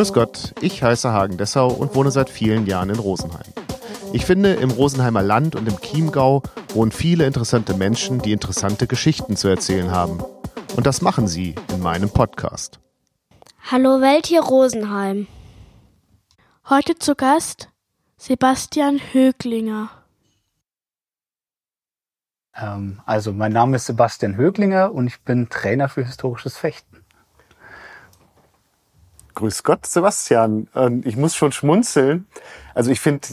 Grüß Gott, ich heiße Hagen Dessau und wohne seit vielen Jahren in Rosenheim. Ich finde, im Rosenheimer Land und im Chiemgau wohnen viele interessante Menschen, die interessante Geschichten zu erzählen haben. Und das machen sie in meinem Podcast. Hallo Welt hier Rosenheim. Heute zu Gast Sebastian Höglinger. Ähm, also mein Name ist Sebastian Höglinger und ich bin Trainer für historisches Fechten. Grüß Gott, Sebastian. Ähm, ich muss schon schmunzeln. Also ich finde,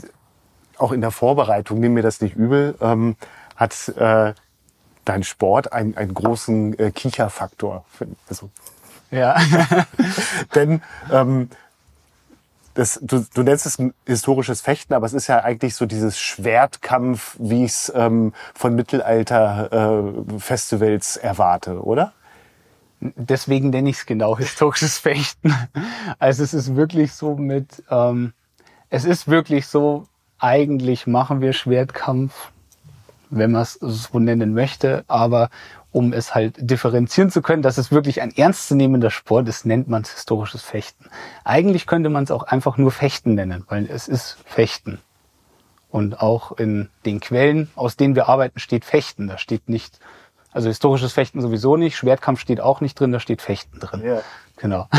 auch in der Vorbereitung, nimm mir das nicht übel, ähm, hat äh, dein Sport einen, einen großen äh, Kicherfaktor. Also, ja. denn ähm, das, du, du nennst es historisches Fechten, aber es ist ja eigentlich so dieses Schwertkampf, wie ich es ähm, von Mittelalter-Festivals äh, erwarte, oder? Deswegen nenne ich es genau historisches Fechten. Also es ist wirklich so mit, ähm, es ist wirklich so, eigentlich machen wir Schwertkampf, wenn man es so nennen möchte, aber um es halt differenzieren zu können, dass es wirklich ein ernstzunehmender Sport ist, nennt man es historisches Fechten. Eigentlich könnte man es auch einfach nur Fechten nennen, weil es ist Fechten. Und auch in den Quellen, aus denen wir arbeiten, steht Fechten. Da steht nicht, also historisches Fechten sowieso nicht, Schwertkampf steht auch nicht drin, da steht Fechten drin. Ja. Genau.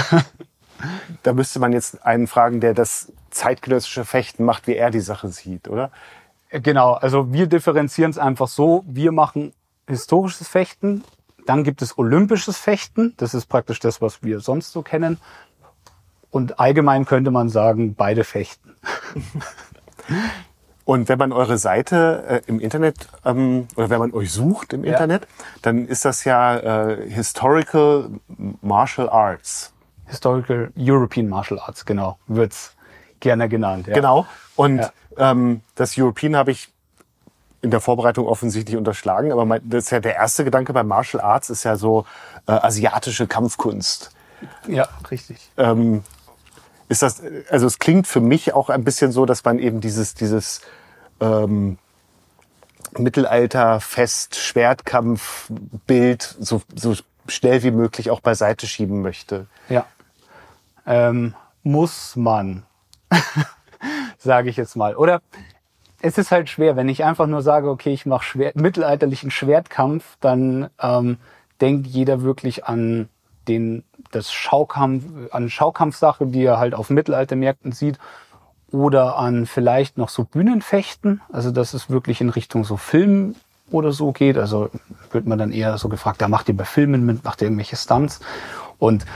da müsste man jetzt einen fragen, der das zeitgenössische Fechten macht, wie er die Sache sieht, oder? Genau, also wir differenzieren es einfach so, wir machen historisches Fechten, dann gibt es olympisches Fechten, das ist praktisch das, was wir sonst so kennen. Und allgemein könnte man sagen, beide fechten. Und wenn man eure Seite äh, im Internet ähm, oder wenn man euch sucht im ja. Internet, dann ist das ja äh, Historical Martial Arts. Historical European Martial Arts, genau, wird's gerne genannt. Ja. Genau. Und ja. ähm, das European habe ich in der Vorbereitung offensichtlich unterschlagen, aber mein, das ist ja der erste Gedanke bei Martial Arts ist ja so äh, asiatische Kampfkunst. Ja, richtig. Ähm, ist das, also es klingt für mich auch ein bisschen so, dass man eben dieses, dieses ähm, Mittelalter, Fest, Schwertkampf, Bild so, so schnell wie möglich auch beiseite schieben möchte. Ja. Ähm, muss man, sage ich jetzt mal. Oder es ist halt schwer, wenn ich einfach nur sage, okay, ich mache Schwer mittelalterlichen Schwertkampf, dann ähm, denkt jeder wirklich an den das Schaukampf, an Schaukampfsache, die er halt auf Mittelaltermärkten sieht, oder an vielleicht noch so Bühnenfechten, also dass es wirklich in Richtung so Film oder so geht. Also wird man dann eher so gefragt, da macht ihr bei Filmen mit, macht ihr irgendwelche Stunts und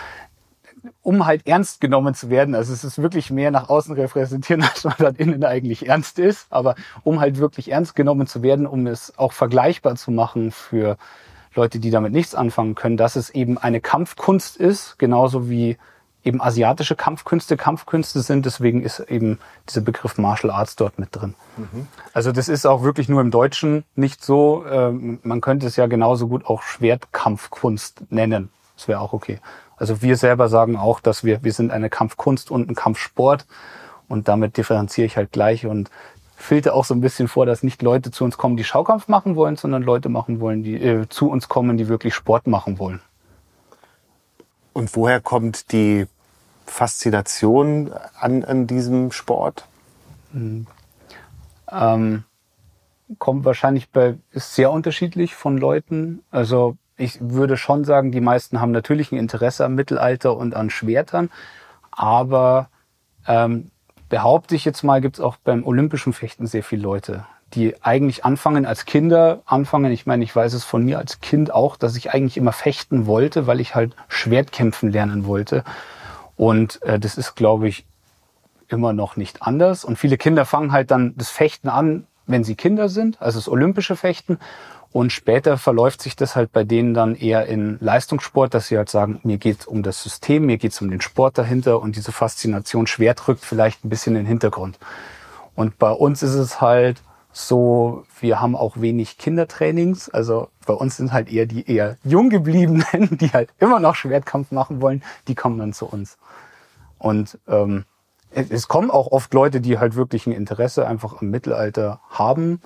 um halt ernst genommen zu werden. Also es ist wirklich mehr nach außen repräsentieren, als man dann innen eigentlich ernst ist. Aber um halt wirklich ernst genommen zu werden, um es auch vergleichbar zu machen für Leute, die damit nichts anfangen können, dass es eben eine Kampfkunst ist, genauso wie eben asiatische Kampfkünste Kampfkünste sind. Deswegen ist eben dieser Begriff Martial Arts dort mit drin. Mhm. Also das ist auch wirklich nur im Deutschen nicht so. Ähm, man könnte es ja genauso gut auch Schwertkampfkunst nennen. Das wäre auch okay. Also wir selber sagen auch, dass wir, wir sind eine Kampfkunst und ein Kampfsport und damit differenziere ich halt gleich und filter auch so ein bisschen vor, dass nicht Leute zu uns kommen, die Schaukampf machen wollen, sondern Leute machen wollen, die äh, zu uns kommen, die wirklich Sport machen wollen. Und woher kommt die Faszination an, an diesem Sport? Mhm. Ähm, kommt wahrscheinlich bei, ist sehr unterschiedlich von Leuten. Also ich würde schon sagen, die meisten haben natürlich ein Interesse am Mittelalter und an Schwertern, aber ähm, behaupte ich jetzt mal, gibt es auch beim olympischen Fechten sehr viele Leute, die eigentlich anfangen als Kinder, anfangen, ich meine, ich weiß es von mir als Kind auch, dass ich eigentlich immer fechten wollte, weil ich halt Schwertkämpfen lernen wollte. Und äh, das ist, glaube ich, immer noch nicht anders. Und viele Kinder fangen halt dann das Fechten an, wenn sie Kinder sind, also das olympische Fechten. Und später verläuft sich das halt bei denen dann eher in Leistungssport, dass sie halt sagen, mir geht um das System, mir geht es um den Sport dahinter und diese Faszination schwer drückt vielleicht ein bisschen in den Hintergrund. Und bei uns ist es halt so, wir haben auch wenig Kindertrainings. Also bei uns sind halt eher die eher jung gebliebenen, die halt immer noch Schwertkampf machen wollen, die kommen dann zu uns. Und ähm, es kommen auch oft Leute, die halt wirklich ein Interesse einfach am Mittelalter haben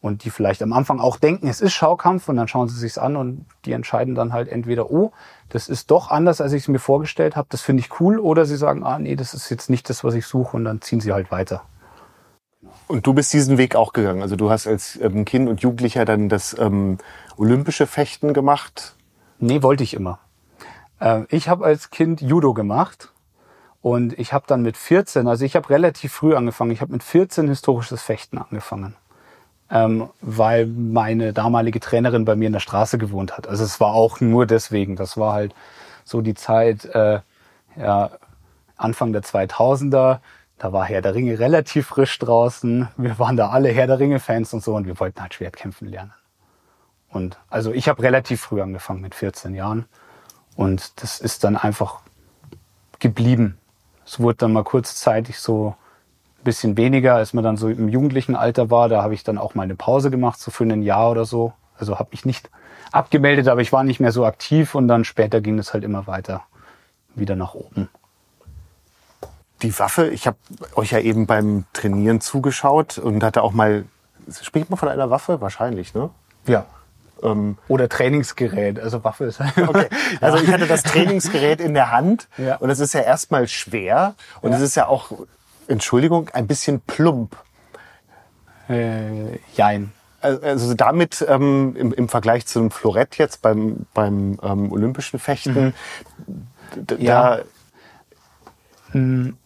und die vielleicht am Anfang auch denken, es ist Schaukampf und dann schauen sie sich's an und die entscheiden dann halt entweder, oh, das ist doch anders, als ich es mir vorgestellt habe, das finde ich cool, oder sie sagen, ah nee, das ist jetzt nicht das, was ich suche und dann ziehen sie halt weiter. Und du bist diesen Weg auch gegangen. Also du hast als ähm, Kind und Jugendlicher dann das ähm, olympische Fechten gemacht. Nee, wollte ich immer. Äh, ich habe als Kind Judo gemacht und ich habe dann mit 14, also ich habe relativ früh angefangen, ich habe mit 14 historisches Fechten angefangen ähm, weil meine damalige Trainerin bei mir in der Straße gewohnt hat. Also es war auch nur deswegen. Das war halt so die Zeit, äh, ja, Anfang der 2000er. Da war Herr der Ringe relativ frisch draußen. Wir waren da alle Herr der Ringe-Fans und so und wir wollten halt Schwertkämpfen lernen. Und also ich habe relativ früh angefangen mit 14 Jahren und das ist dann einfach geblieben. Es wurde dann mal kurzzeitig so bisschen weniger, als man dann so im jugendlichen Alter war. Da habe ich dann auch mal eine Pause gemacht, so für ein Jahr oder so. Also habe ich nicht abgemeldet, aber ich war nicht mehr so aktiv und dann später ging es halt immer weiter wieder nach oben. Die Waffe, ich habe euch ja eben beim Trainieren zugeschaut und hatte auch mal, spricht man von einer Waffe? Wahrscheinlich, ne? Ja. Ähm, Oder Trainingsgerät, also Waffe ist halt. Okay. Also ich hatte das Trainingsgerät in der Hand ja. und es ist ja erstmal schwer und es ist ja auch Entschuldigung, ein bisschen plump. Äh, jein. Also damit ähm, im, im Vergleich zu einem Florett jetzt beim, beim ähm, olympischen Fechten, mhm. ja. Hm,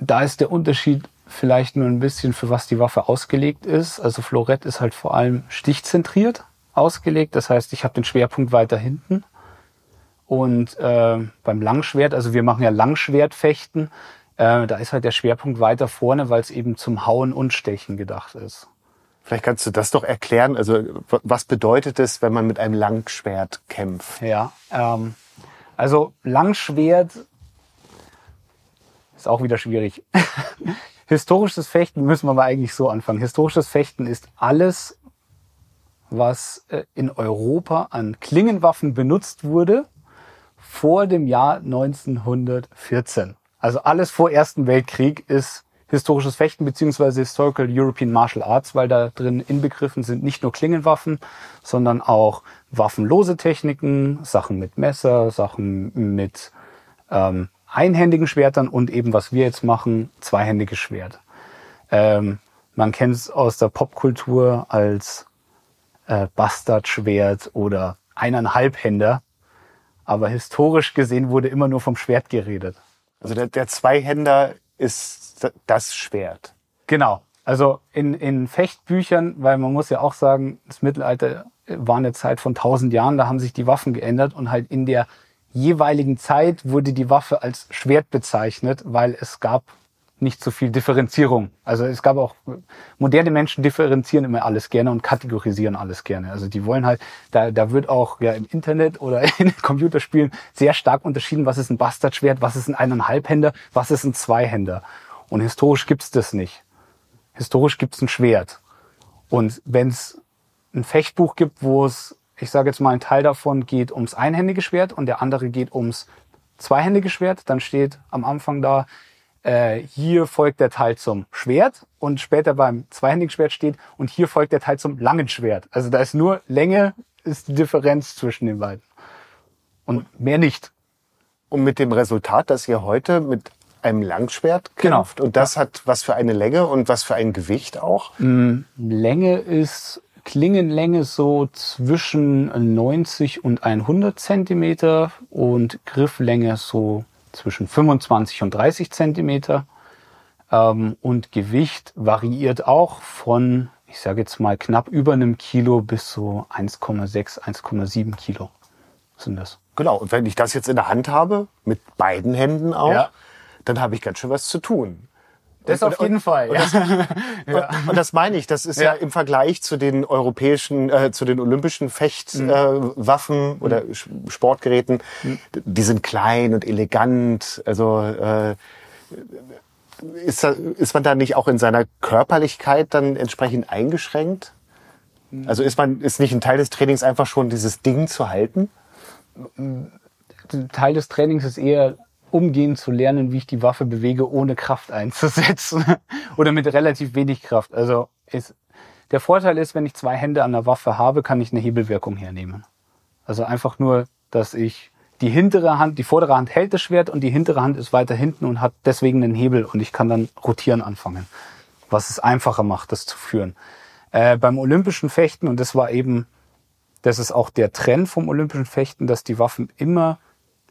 da ist der Unterschied vielleicht nur ein bisschen, für was die Waffe ausgelegt ist. Also Florett ist halt vor allem stichzentriert ausgelegt. Das heißt, ich habe den Schwerpunkt weiter hinten. Und äh, beim Langschwert, also wir machen ja Langschwertfechten, äh, da ist halt der Schwerpunkt weiter vorne, weil es eben zum Hauen und Stechen gedacht ist. Vielleicht kannst du das doch erklären. Also was bedeutet es, wenn man mit einem Langschwert kämpft? Ja, ähm, also Langschwert ist auch wieder schwierig. Historisches Fechten müssen wir mal eigentlich so anfangen. Historisches Fechten ist alles, was äh, in Europa an Klingenwaffen benutzt wurde vor dem Jahr 1914. Also alles vor Ersten Weltkrieg ist historisches Fechten beziehungsweise Historical European Martial Arts, weil da drin inbegriffen sind nicht nur Klingenwaffen, sondern auch waffenlose Techniken, Sachen mit Messer, Sachen mit ähm, einhändigen Schwertern und eben, was wir jetzt machen, zweihändiges Schwert. Ähm, man kennt es aus der Popkultur als äh, Bastardschwert oder eineinhalbhänder, aber historisch gesehen wurde immer nur vom Schwert geredet. Also der, der Zweihänder ist das Schwert. Genau. Also in, in Fechtbüchern, weil man muss ja auch sagen, das Mittelalter war eine Zeit von tausend Jahren, da haben sich die Waffen geändert und halt in der jeweiligen Zeit wurde die Waffe als Schwert bezeichnet, weil es gab nicht so viel Differenzierung. Also es gab auch, moderne Menschen differenzieren immer alles gerne und kategorisieren alles gerne. Also die wollen halt, da, da wird auch ja im Internet oder in Computerspielen sehr stark unterschieden, was ist ein Bastardschwert, was ist ein Eineinhalbhänder, was ist ein Zweihänder. Und historisch gibt's das nicht. Historisch gibt's ein Schwert. Und wenn es ein Fechtbuch gibt, wo es, ich sage jetzt mal, ein Teil davon geht ums einhändige Schwert und der andere geht ums zweihändige Schwert, dann steht am Anfang da, äh, hier folgt der Teil zum Schwert und später beim zweihändigen Schwert steht und hier folgt der Teil zum langen Schwert. Also da ist nur Länge ist die Differenz zwischen den beiden. Und mehr nicht. Und mit dem Resultat, dass ihr heute mit einem Langschwert genau. kämpft. Genau. Und das ja. hat was für eine Länge und was für ein Gewicht auch? Mm, Länge ist Klingenlänge so zwischen 90 und 100 Zentimeter und Grifflänge so zwischen 25 und 30 Zentimeter. Ähm, und Gewicht variiert auch von, ich sage jetzt mal, knapp über einem Kilo bis so 1,6, 1,7 Kilo sind das. Genau, und wenn ich das jetzt in der Hand habe, mit beiden Händen auch, ja. dann habe ich ganz schön was zu tun. Das und, auf jeden und, Fall. Und, ja. das, ja. und, das meine ich. Das ist ja, im Vergleich zu den europäischen, äh, zu den olympischen Fechtwaffen mhm. äh, oder Sportgeräten, mhm. die sind klein und elegant. Also äh, ist, da, ist man da nicht auch in seiner Körperlichkeit dann entsprechend eingeschränkt? Mhm. Also ist man ist nicht ein Teil des Trainings einfach schon dieses Ding zu halten? Teil des Trainings ist eher umgehen zu lernen, wie ich die Waffe bewege, ohne Kraft einzusetzen oder mit relativ wenig Kraft. Also ist, der Vorteil ist, wenn ich zwei Hände an der Waffe habe, kann ich eine Hebelwirkung hernehmen. Also einfach nur, dass ich die hintere Hand, die vordere Hand hält das Schwert und die hintere Hand ist weiter hinten und hat deswegen einen Hebel und ich kann dann rotieren anfangen, was es einfacher macht, das zu führen. Äh, beim olympischen Fechten, und das war eben, das ist auch der Trend vom olympischen Fechten, dass die Waffen immer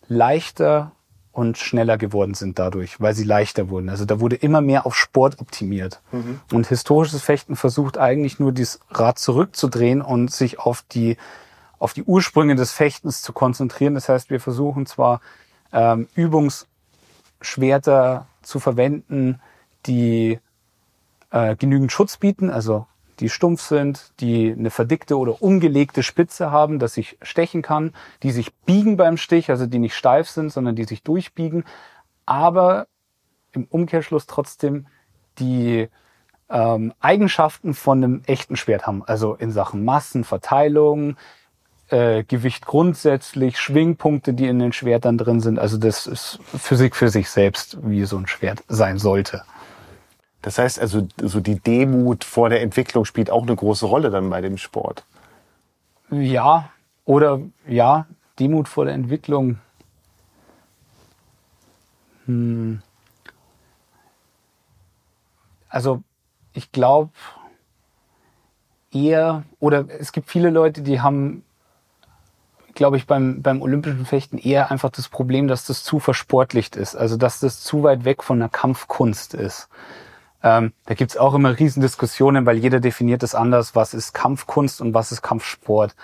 leichter und schneller geworden sind dadurch, weil sie leichter wurden. Also da wurde immer mehr auf Sport optimiert. Mhm. Und historisches Fechten versucht eigentlich nur dieses Rad zurückzudrehen und sich auf die, auf die Ursprünge des Fechtens zu konzentrieren. Das heißt, wir versuchen zwar ähm, Übungsschwerter zu verwenden, die äh, genügend Schutz bieten, also die stumpf sind, die eine verdickte oder umgelegte Spitze haben, dass ich stechen kann, die sich biegen beim Stich, also die nicht steif sind, sondern die sich durchbiegen, aber im Umkehrschluss trotzdem die ähm, Eigenschaften von einem echten Schwert haben, also in Sachen Massenverteilung, äh, Gewicht grundsätzlich, Schwingpunkte, die in den Schwertern drin sind. Also das ist Physik für sich selbst, wie so ein Schwert sein sollte. Das heißt also, so die Demut vor der Entwicklung spielt auch eine große Rolle dann bei dem Sport. Ja, oder ja, Demut vor der Entwicklung. Hm. Also ich glaube eher, oder es gibt viele Leute, die haben, glaube ich, beim, beim olympischen Fechten eher einfach das Problem, dass das zu versportlicht ist. Also dass das zu weit weg von der Kampfkunst ist. Ähm, da gibt's auch immer Riesendiskussionen, weil jeder definiert es anders, was ist Kampfkunst und was ist Kampfsport.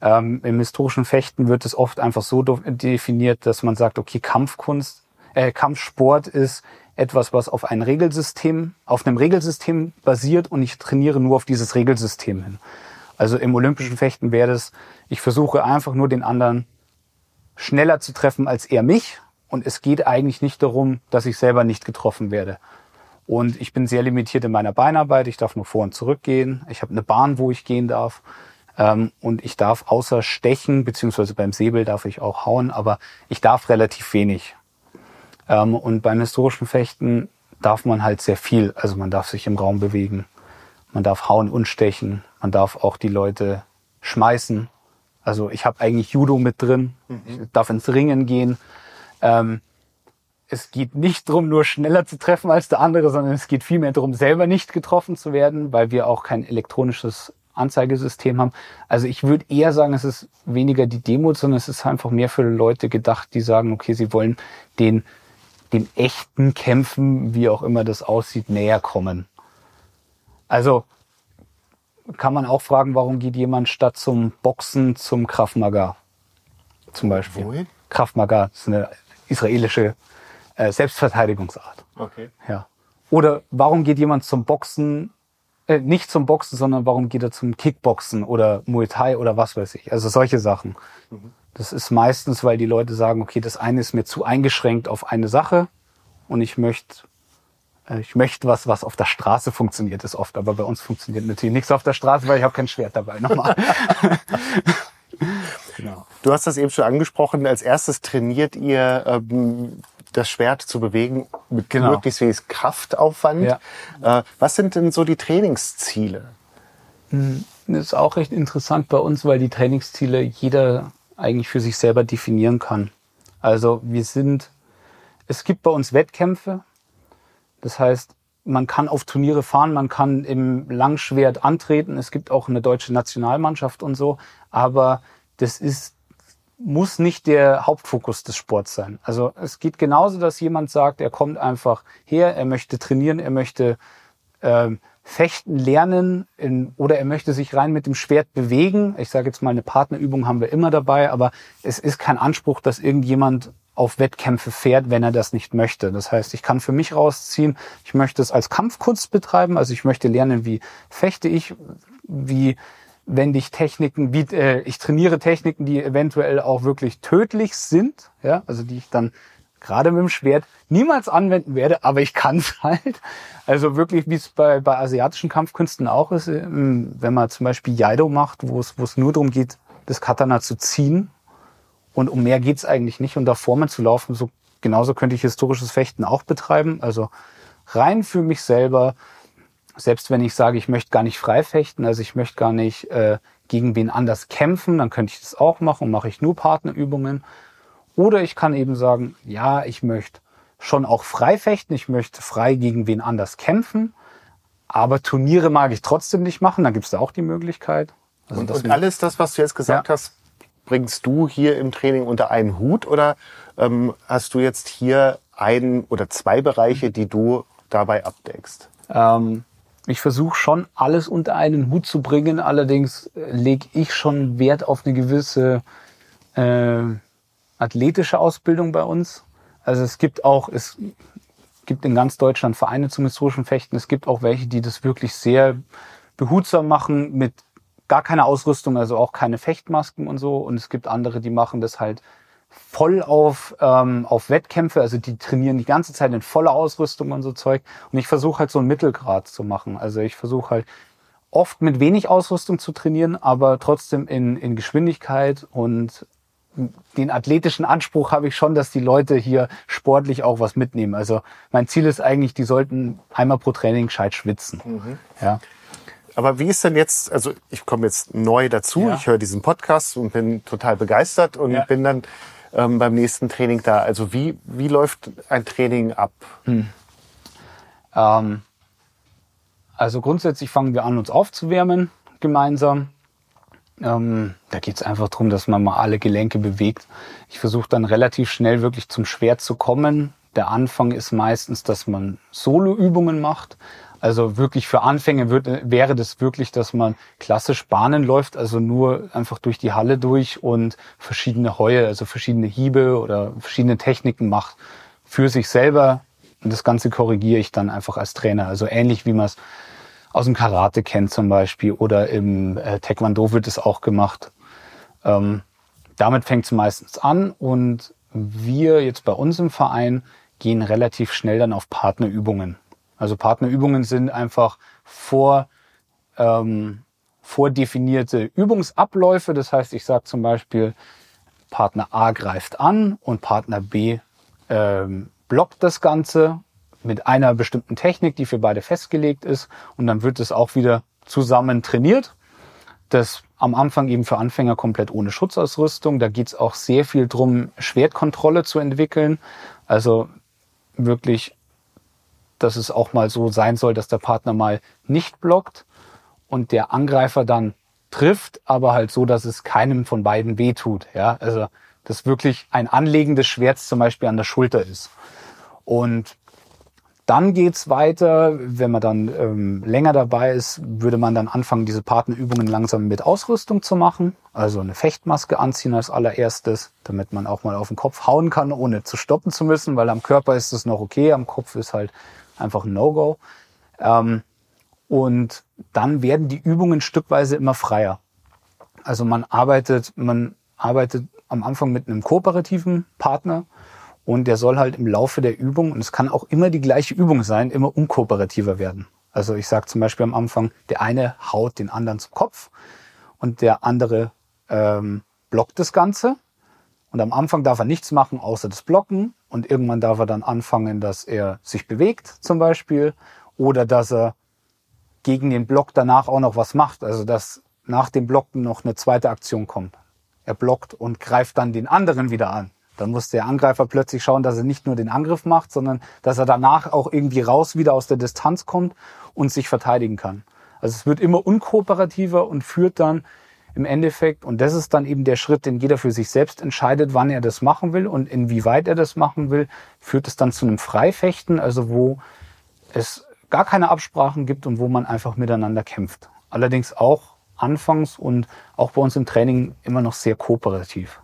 Ähm, Im historischen Fechten wird es oft einfach so definiert, dass man sagt, okay, Kampfkunst, äh, Kampfsport ist etwas, was auf ein Regelsystem, auf einem Regelsystem basiert und ich trainiere nur auf dieses Regelsystem hin. Also im olympischen Fechten wäre es, ich versuche einfach nur den anderen schneller zu treffen als er mich und es geht eigentlich nicht darum, dass ich selber nicht getroffen werde. Und ich bin sehr limitiert in meiner Beinarbeit. Ich darf nur vor und zurück gehen. Ich habe eine Bahn, wo ich gehen darf. Ähm, und ich darf außer stechen, beziehungsweise beim Säbel darf ich auch hauen, aber ich darf relativ wenig. Ähm, und beim historischen Fechten darf man halt sehr viel. Also man darf sich im Raum bewegen. Man darf hauen und stechen. Man darf auch die Leute schmeißen. Also ich habe eigentlich Judo mit drin. Mhm. Ich darf ins Ringen gehen. Ähm, es geht nicht darum, nur schneller zu treffen als der andere, sondern es geht vielmehr darum, selber nicht getroffen zu werden, weil wir auch kein elektronisches Anzeigesystem haben. Also ich würde eher sagen, es ist weniger die Demo, sondern es ist einfach mehr für Leute gedacht, die sagen, okay, sie wollen den, den echten Kämpfen, wie auch immer das aussieht, näher kommen. Also kann man auch fragen, warum geht jemand statt zum Boxen zum Krav Maga? Zum Beispiel. Wohin? Krav Maga ist eine israelische äh, Selbstverteidigungsart. Okay. Ja. Oder warum geht jemand zum Boxen, äh, nicht zum Boxen, sondern warum geht er zum Kickboxen oder Muay Thai oder was weiß ich. Also solche Sachen. Mhm. Das ist meistens, weil die Leute sagen, okay, das eine ist mir zu eingeschränkt auf eine Sache und ich möchte äh, ich möchte was, was auf der Straße funktioniert, ist oft, aber bei uns funktioniert natürlich nichts auf der Straße, weil ich habe kein Schwert dabei. Nochmal. genau. Du hast das eben schon angesprochen. Als erstes trainiert ihr ähm, das Schwert zu bewegen mit genau. möglichst wenig Kraftaufwand. Ja. Äh, was sind denn so die Trainingsziele? Hm, das ist auch recht interessant bei uns, weil die Trainingsziele jeder eigentlich für sich selber definieren kann. Also wir sind, es gibt bei uns Wettkämpfe. Das heißt, man kann auf Turniere fahren, man kann im Langschwert antreten. Es gibt auch eine deutsche Nationalmannschaft und so. Aber das ist muss nicht der Hauptfokus des Sports sein. Also es geht genauso, dass jemand sagt, er kommt einfach her, er möchte trainieren, er möchte ähm, fechten lernen in, oder er möchte sich rein mit dem Schwert bewegen. Ich sage jetzt mal, eine Partnerübung haben wir immer dabei, aber es ist kein Anspruch, dass irgendjemand auf Wettkämpfe fährt, wenn er das nicht möchte. Das heißt, ich kann für mich rausziehen, ich möchte es als Kampfkunst betreiben, also ich möchte lernen, wie fechte ich, wie wende ich Techniken, wie, äh, ich trainiere Techniken, die eventuell auch wirklich tödlich sind, ja, also die ich dann gerade mit dem Schwert niemals anwenden werde, aber ich kann es halt. Also wirklich, wie es bei, bei asiatischen Kampfkünsten auch ist, ähm, wenn man zum Beispiel Jaido macht, wo es, wo es nur darum geht, das Katana zu ziehen und um mehr geht's eigentlich nicht und da vor zu laufen, so genauso könnte ich historisches Fechten auch betreiben, also rein für mich selber selbst wenn ich sage, ich möchte gar nicht frei fechten, also ich möchte gar nicht äh, gegen wen anders kämpfen, dann könnte ich das auch machen, mache ich nur Partnerübungen. Oder ich kann eben sagen, ja, ich möchte schon auch frei fechten, ich möchte frei gegen wen anders kämpfen, aber Turniere mag ich trotzdem nicht machen, dann gibt es da auch die Möglichkeit. Also und, und alles das, was du jetzt gesagt ja. hast, bringst du hier im Training unter einen Hut oder ähm, hast du jetzt hier ein oder zwei Bereiche, die du dabei abdeckst? Ähm, ich versuche schon alles unter einen Hut zu bringen, allerdings äh, lege ich schon Wert auf eine gewisse äh, athletische Ausbildung bei uns. Also es gibt auch, es gibt in ganz Deutschland Vereine zum historischen Fechten. Es gibt auch welche, die das wirklich sehr behutsam machen mit gar keiner Ausrüstung, also auch keine Fechtmasken und so. Und es gibt andere, die machen das halt voll auf, ähm, auf Wettkämpfe, also die trainieren die ganze Zeit in voller Ausrüstung und so Zeug. Und ich versuche halt so einen Mittelgrad zu machen. Also ich versuche halt oft mit wenig Ausrüstung zu trainieren, aber trotzdem in, in Geschwindigkeit und den athletischen Anspruch habe ich schon, dass die Leute hier sportlich auch was mitnehmen. Also mein Ziel ist eigentlich, die sollten einmal pro Training gescheit schwitzen. Mhm. Ja. Aber wie ist denn jetzt, also ich komme jetzt neu dazu, ja. ich höre diesen Podcast und bin total begeistert und ja. bin dann ähm, beim nächsten Training da. Also wie, wie läuft ein Training ab? Hm. Ähm, also grundsätzlich fangen wir an, uns aufzuwärmen gemeinsam. Ähm, da geht es einfach darum, dass man mal alle Gelenke bewegt. Ich versuche dann relativ schnell wirklich zum Schwert zu kommen. Der Anfang ist meistens, dass man Soloübungen macht. Also wirklich für Anfänger wird, wäre das wirklich, dass man klassisch Bahnen läuft, also nur einfach durch die Halle durch und verschiedene Heue, also verschiedene Hiebe oder verschiedene Techniken macht für sich selber. Und das Ganze korrigiere ich dann einfach als Trainer. Also ähnlich wie man es aus dem Karate kennt zum Beispiel oder im äh, Taekwondo wird es auch gemacht. Ähm, damit fängt es meistens an und wir jetzt bei uns im Verein gehen relativ schnell dann auf Partnerübungen. Also Partnerübungen sind einfach vor, ähm, vordefinierte Übungsabläufe. Das heißt, ich sage zum Beispiel, Partner A greift an und Partner B ähm, blockt das Ganze mit einer bestimmten Technik, die für beide festgelegt ist. Und dann wird es auch wieder zusammen trainiert. Das am Anfang eben für Anfänger komplett ohne Schutzausrüstung. Da geht es auch sehr viel drum, Schwertkontrolle zu entwickeln. Also wirklich dass es auch mal so sein soll, dass der Partner mal nicht blockt und der Angreifer dann trifft, aber halt so, dass es keinem von beiden wehtut. Ja, also dass wirklich ein Anlegen des Schwerts zum Beispiel an der Schulter ist. Und dann geht's weiter, wenn man dann ähm, länger dabei ist, würde man dann anfangen, diese Partnerübungen langsam mit Ausrüstung zu machen. Also eine Fechtmaske anziehen als allererstes, damit man auch mal auf den Kopf hauen kann, ohne zu stoppen zu müssen, weil am Körper ist es noch okay, am Kopf ist halt einfach ein No-Go. Ähm, und dann werden die Übungen stückweise immer freier. Also man arbeitet, man arbeitet am Anfang mit einem kooperativen Partner und der soll halt im Laufe der Übung, und es kann auch immer die gleiche Übung sein, immer unkooperativer werden. Also ich sage zum Beispiel am Anfang, der eine haut den anderen zum Kopf und der andere ähm, blockt das Ganze. Und am Anfang darf er nichts machen, außer das Blocken. Und irgendwann darf er dann anfangen, dass er sich bewegt, zum Beispiel. Oder dass er gegen den Block danach auch noch was macht. Also, dass nach dem Blocken noch eine zweite Aktion kommt. Er blockt und greift dann den anderen wieder an. Dann muss der Angreifer plötzlich schauen, dass er nicht nur den Angriff macht, sondern dass er danach auch irgendwie raus wieder aus der Distanz kommt und sich verteidigen kann. Also es wird immer unkooperativer und führt dann im Endeffekt. Und das ist dann eben der Schritt, den jeder für sich selbst entscheidet, wann er das machen will und inwieweit er das machen will, führt es dann zu einem Freifechten, also wo es gar keine Absprachen gibt und wo man einfach miteinander kämpft. Allerdings auch anfangs und auch bei uns im Training immer noch sehr kooperativ.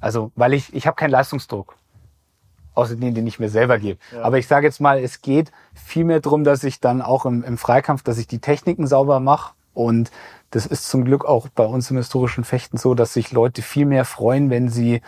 Also, weil ich, ich habe keinen Leistungsdruck. Außer den, den ich mir selber gebe. Ja. Aber ich sage jetzt mal, es geht vielmehr darum, dass ich dann auch im, im Freikampf, dass ich die Techniken sauber mache und das ist zum Glück auch bei uns im historischen Fechten so, dass sich Leute viel mehr freuen, wenn sie,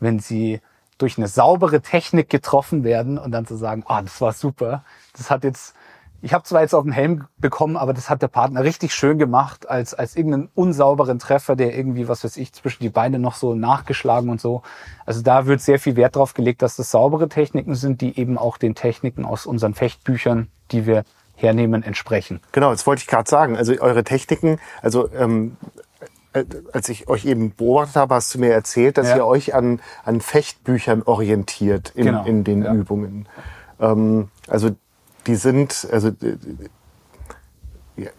wenn sie durch eine saubere Technik getroffen werden und dann zu sagen, ah, das war super. Das hat jetzt, ich habe zwar jetzt auf den Helm bekommen, aber das hat der Partner richtig schön gemacht, als, als irgendeinen unsauberen Treffer, der irgendwie, was weiß ich, zwischen die Beine noch so nachgeschlagen und so. Also da wird sehr viel Wert drauf gelegt, dass das saubere Techniken sind, die eben auch den Techniken aus unseren Fechtbüchern, die wir hernehmen, entsprechen. Genau, das wollte ich gerade sagen. Also eure Techniken, also ähm, äh, als ich euch eben beobachtet habe, hast du mir erzählt, dass Ja. ihr euch an, an Fechtbüchern orientiert in, Genau, in den ja. Übungen. Ähm, also die sind, also äh,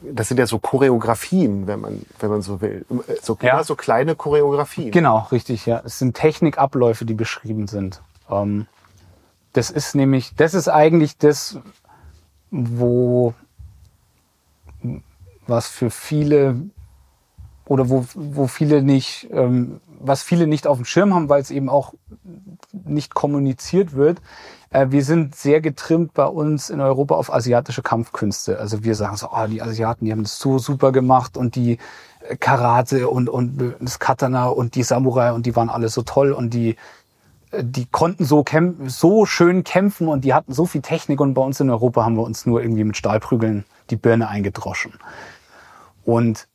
das sind ja so Choreografien, wenn man, wenn man so will. So, Ja. ja. so kleine Choreografien. Genau, richtig, ja. Es sind Technikabläufe, die beschrieben sind. Ähm, das ist nämlich, das ist eigentlich das, wo was für viele oder wo, wo viele nicht, ähm, was viele nicht auf dem Schirm haben, weil es eben auch nicht kommuniziert wird. Äh, wir sind sehr getrimmt bei uns in Europa auf asiatische Kampfkünste. Also wir sagen so, oh, die Asiaten, die haben das so super gemacht und die äh, Karate und, und das Katana und die Samurai und die waren alle so toll und die die konnten so, so schön kämpfen und die hatten so viel Technik und bei uns in Europa haben wir uns nur irgendwie mit Stahlprügeln die Birne eingedroschen. Und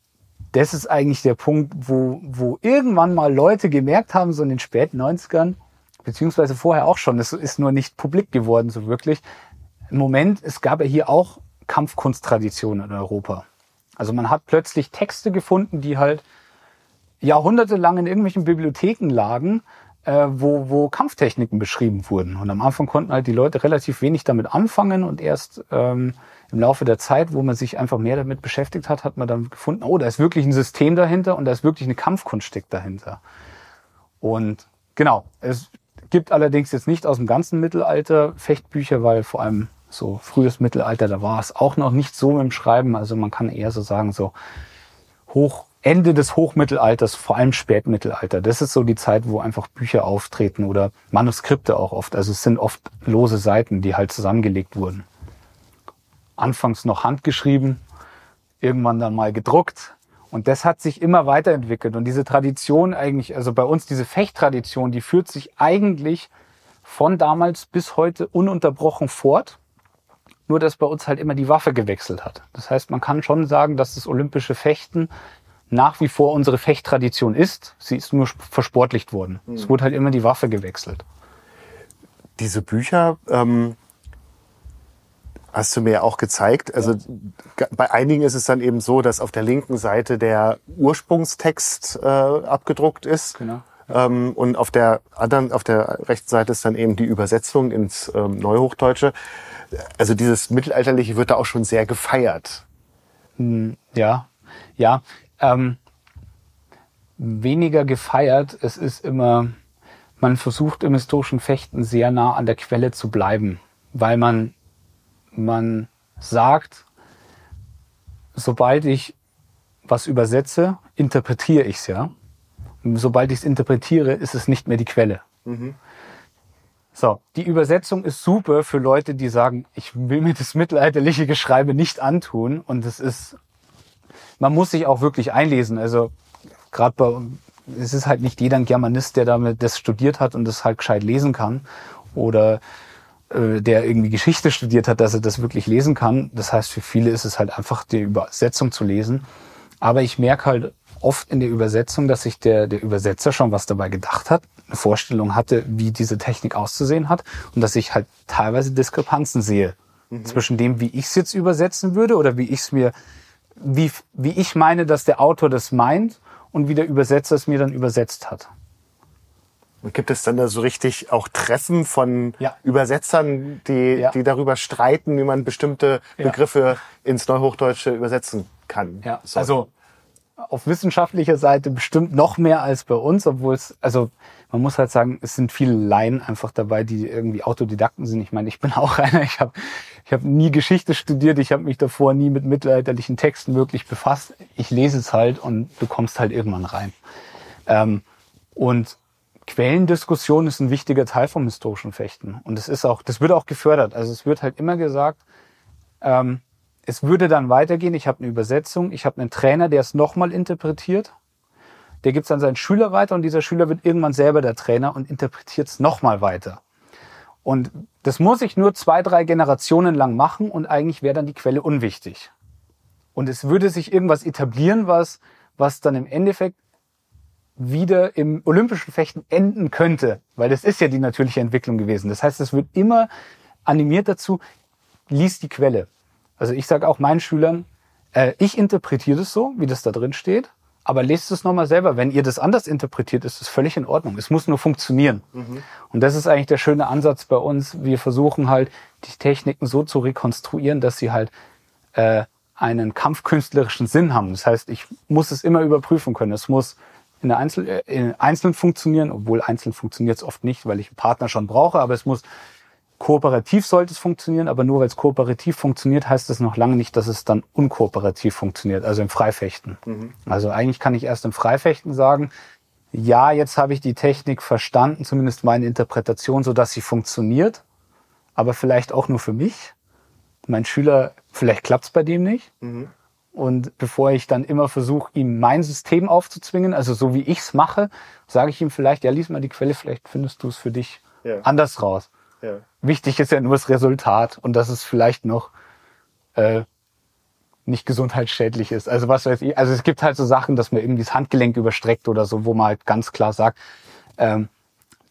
das ist eigentlich der Punkt, wo, wo irgendwann mal Leute gemerkt haben, so in den späten 90ern, beziehungsweise vorher auch schon, das ist nur nicht publik geworden so wirklich. Im Moment, es gab ja hier auch Kampfkunsttraditionen in Europa. Also man hat plötzlich Texte gefunden, die halt jahrhundertelang in irgendwelchen Bibliotheken lagen, äh, wo, wo Kampftechniken beschrieben wurden. Und am Anfang konnten halt die Leute relativ wenig damit anfangen und erst ähm, im Laufe der Zeit, wo man sich einfach mehr damit beschäftigt hat, hat man dann gefunden, oh, da ist wirklich ein System dahinter und da ist wirklich eine Kampfkunst steckt dahinter. Und genau, es gibt allerdings jetzt nicht aus dem ganzen Mittelalter Fechtbücher, weil vor allem so frühes Mittelalter, da war es auch noch nicht so im Schreiben. Also man kann eher so sagen, so hoch, Ende des Hochmittelalters, vor allem Spätmittelalter. Das ist so die Zeit, wo einfach Bücher auftreten oder Manuskripte auch oft. Also es sind oft lose Seiten, die halt zusammengelegt wurden. Anfangs noch handgeschrieben, irgendwann dann mal gedruckt. Und das hat sich immer weiterentwickelt. Und diese Tradition eigentlich, also bei uns diese Fechttradition, die führt sich eigentlich von damals bis heute ununterbrochen fort. Nur, dass bei uns halt immer die Waffe gewechselt hat. Das heißt, man kann schon sagen, dass das olympische Fechten nach wie vor unsere Fechttradition ist. Sie ist nur versportlicht worden. Es wurde halt immer die Waffe gewechselt. Diese Bücher ähm, hast du mir ja auch gezeigt. Also ga- bei einigen ist es dann eben so, dass auf der linken Seite der Ursprungstext äh, abgedruckt ist. Genau. Ähm, und auf der anderen, auf der rechten Seite ist dann eben die Übersetzung ins ähm, Neuhochdeutsche. Also dieses Mittelalterliche wird da auch schon sehr gefeiert. Ja, ja. Ähm, weniger gefeiert. Es ist immer, man versucht im historischen Fechten sehr nah an der Quelle zu bleiben, weil man, man sagt, sobald ich was übersetze, interpretiere ich es ja. Und Sobald ich es interpretiere, ist es nicht mehr die Quelle. So, die Übersetzung ist super für Leute, die sagen, ich will mir das mittelalterliche Geschreibe nicht antun. Und es ist, man muss sich auch wirklich einlesen. Also gerade bei, es ist halt nicht jeder ein Germanist, der damit das studiert hat und das halt gescheit lesen kann. Oder äh, der irgendwie Geschichte studiert hat, dass er das wirklich lesen kann. Das heißt, für viele ist es halt einfach die Übersetzung zu lesen. Aber ich merke halt oft in der Übersetzung, dass sich der, der Übersetzer schon was dabei gedacht hat, eine Vorstellung hatte, wie diese Technik auszusehen hat und dass ich halt teilweise Diskrepanzen sehe zwischen dem, wie ich es jetzt übersetzen würde oder wie ich es mir, wie, wie ich meine, dass der Autor das meint und wie der Übersetzer es mir dann übersetzt hat. Und gibt es dann da so richtig auch Treffen von Ja. Übersetzern, die, Ja. die darüber streiten, wie man bestimmte Ja. Begriffe ins Neuhochdeutsche übersetzen kann? Ja, So. also auf wissenschaftlicher Seite bestimmt noch mehr als bei uns, obwohl es, also man muss halt sagen, es sind viele Laien einfach dabei, die irgendwie Autodidakten sind. Ich meine, ich bin auch einer, ich habe ich hab nie Geschichte studiert, ich habe mich davor nie mit mittelalterlichen Texten wirklich befasst. Ich lese es halt und du kommst halt irgendwann rein. Ähm, und Quellendiskussion ist ein wichtiger Teil vom historischen Fechten. Und es ist auch, das wird auch gefördert. Also es wird halt immer gesagt, ähm, es würde dann weitergehen. Ich habe eine Übersetzung, ich habe einen Trainer, der es nochmal interpretiert. Der gibt es an seinen Schüler weiter und dieser Schüler wird irgendwann selber der Trainer und interpretiert es nochmal weiter. Und das muss ich nur zwei, drei Generationen lang machen und eigentlich wäre dann die Quelle unwichtig. Und es würde sich irgendwas etablieren, was, was dann im Endeffekt wieder im olympischen Fechten enden könnte, weil das ist ja die natürliche Entwicklung gewesen. Das heißt, es wird immer animiert dazu, lies die Quelle. Also ich sage auch meinen Schülern, äh, ich interpretiere das so, wie das da drin steht, aber lest es nochmal selber. Wenn ihr das anders interpretiert, ist das völlig in Ordnung. Es muss nur funktionieren. Mhm. Und das ist eigentlich der schöne Ansatz bei uns. Wir versuchen halt, die Techniken so zu rekonstruieren, dass sie halt äh, einen kampfkünstlerischen Sinn haben. Das heißt, ich muss es immer überprüfen können. Es muss in der Einzel äh, in einzeln funktionieren, obwohl einzeln funktioniert es oft nicht, weil ich einen Partner schon brauche, aber es muss kooperativ sollte es funktionieren, aber nur weil es kooperativ funktioniert, heißt das noch lange nicht, dass es dann unkooperativ funktioniert, also im Freifechten. Mhm. Also eigentlich kann ich erst im Freifechten sagen, ja, jetzt habe ich die Technik verstanden, zumindest meine Interpretation, so dass sie funktioniert, aber vielleicht auch nur für mich. Mein Schüler, vielleicht klappt es bei dem nicht. Mhm. Und bevor ich dann immer versuche, ihm mein System aufzuzwingen, also so wie ich's mache, sage ich ihm vielleicht, ja, lies mal die Quelle, vielleicht findest du es für dich ja. anders raus. Ja. Wichtig ist ja nur das Resultat und dass es vielleicht noch äh, nicht gesundheitsschädlich ist. Also was weiß ich, also es gibt halt so Sachen, dass man irgendwie das Handgelenk überstreckt oder so, wo man halt ganz klar sagt, ähm,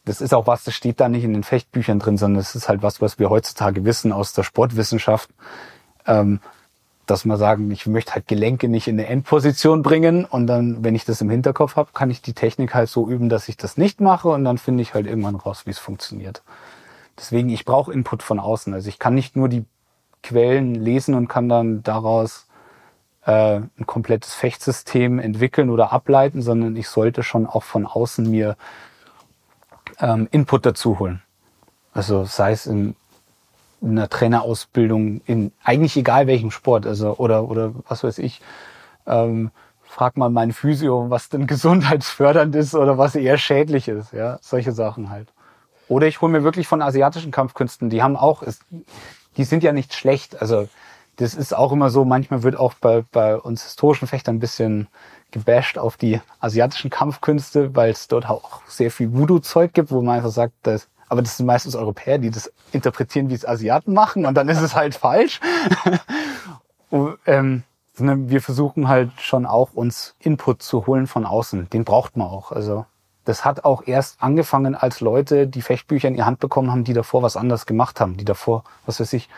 das ist auch was, das steht da nicht in den Fechtbüchern drin, sondern es ist halt was, was wir heutzutage wissen aus der Sportwissenschaft. Ähm, dass man sagen, ich möchte halt Gelenke nicht in eine Endposition bringen und dann, wenn ich das im Hinterkopf habe, kann ich die Technik halt so üben, dass ich das nicht mache und dann finde ich halt irgendwann raus, wie es funktioniert. Deswegen, ich brauche Input von außen. Also ich kann nicht nur die Quellen lesen und kann dann daraus äh, ein komplettes Fechtsystem entwickeln oder ableiten, sondern ich sollte schon auch von außen mir ähm, Input dazu holen. Also sei es in in einer Trainerausbildung in eigentlich egal welchem Sport, also oder oder was weiß ich. Ähm, frag mal meinen Physio, was denn gesundheitsfördernd ist oder was eher schädlich ist, ja, solche Sachen halt. Oder ich hole mir wirklich von asiatischen Kampfkünsten, die haben auch, ist, die sind ja nicht schlecht. Also das ist auch immer so, manchmal wird auch bei, bei uns historischen Fechtern ein bisschen gebasht auf die asiatischen Kampfkünste, weil es dort auch sehr viel Voodoo-Zeug gibt, wo man einfach sagt, dass aber das sind meistens Europäer, die das interpretieren, wie es Asiaten machen und dann ist es halt falsch. und, ähm, wir versuchen halt schon auch uns Input zu holen von außen. Den braucht man auch. Also das hat auch erst angefangen, als Leute die Fechtbücher in die Hand bekommen haben, die davor was anderes gemacht haben, die davor, was weiß ich,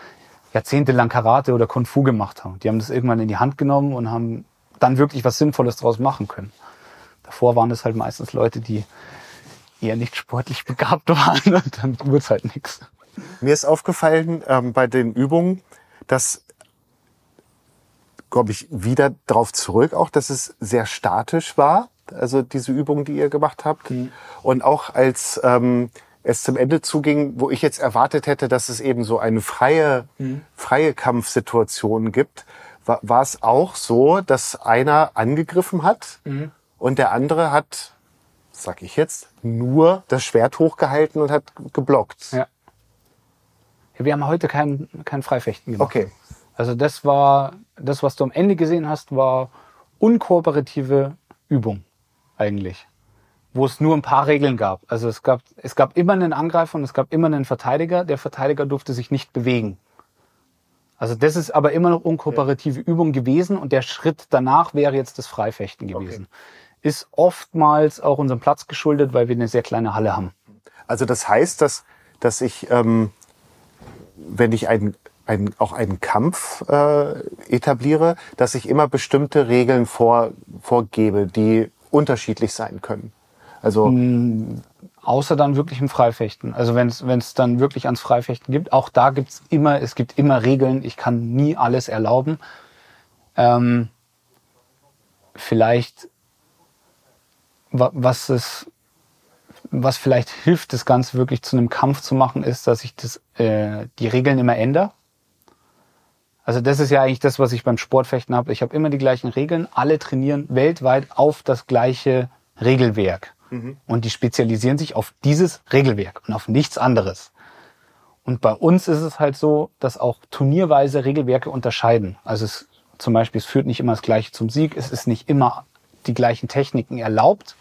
jahrzehntelang Karate oder Kung Fu gemacht haben. Die haben das irgendwann in die Hand genommen und haben dann wirklich was Sinnvolles draus machen können. Davor waren es halt meistens Leute, die eher nicht sportlich begabt waren und dann wurde es halt nichts. Mir ist aufgefallen ähm, bei den Übungen, dass komme ich wieder drauf zurück, auch dass es sehr statisch war, also diese Übung, die ihr gemacht habt. Mhm. Und auch als ähm, es zum Ende zuging, wo ich jetzt erwartet hätte, dass es eben so eine freie, mhm. freie Kampfsituation gibt, war, war es auch so, dass einer angegriffen hat mhm. und der andere hat sag ich jetzt, nur das Schwert hochgehalten und hat geblockt. Ja. ja wir haben heute kein, kein Freifechten gemacht. Okay. Also das war, das, was du am Ende gesehen hast, war unkooperative Übung eigentlich. Wo es nur ein paar Regeln gab. Also es gab, es gab immer einen Angreifer und es gab immer einen Verteidiger. Der Verteidiger durfte sich nicht bewegen. Also das ist aber immer noch unkooperative ja. Übung gewesen und der Schritt danach wäre jetzt das Freifechten gewesen. Okay ist oftmals auch unserem Platz geschuldet, weil wir eine sehr kleine Halle haben. Also das heißt, dass, dass ich, ähm, wenn ich einen, einen, auch einen Kampf äh, etabliere, dass ich immer bestimmte Regeln vor, vorgebe, die unterschiedlich sein können. Also mm, außer dann wirklich im Freifechten. Also wenn es dann wirklich ans Freifechten gibt, auch da gibt's immer, es gibt immer Regeln. Ich kann nie alles erlauben. Ähm, vielleicht was es, was vielleicht hilft, das Ganze wirklich zu einem Kampf zu machen, ist, dass ich das, äh, die Regeln immer ändere. Also das ist ja eigentlich das, was ich beim Sportfechten habe. Ich habe immer die gleichen Regeln. Alle trainieren weltweit auf das gleiche Regelwerk. Mhm. Und die spezialisieren sich auf dieses Regelwerk und auf nichts anderes. Und bei uns ist es halt so, dass auch turnierweise Regelwerke unterscheiden. Also es, zum Beispiel, es führt nicht immer das Gleiche zum Sieg. Es ist nicht immer die gleichen Techniken erlaubt.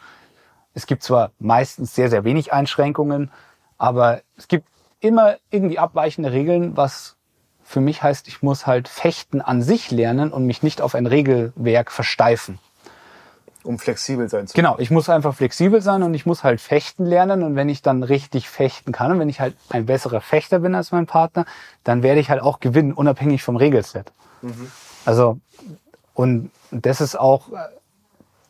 Es gibt zwar meistens sehr, sehr wenig Einschränkungen, aber es gibt immer irgendwie abweichende Regeln, was für mich heißt, ich muss halt Fechten an sich lernen und mich nicht auf ein Regelwerk versteifen. Um flexibel sein zu Genau, ich muss einfach flexibel sein und ich muss halt fechten lernen. Und wenn ich dann richtig fechten kann und wenn ich halt ein besserer Fechter bin als mein Partner, dann werde ich halt auch gewinnen, unabhängig vom Regelset. Also, und das ist auch äh,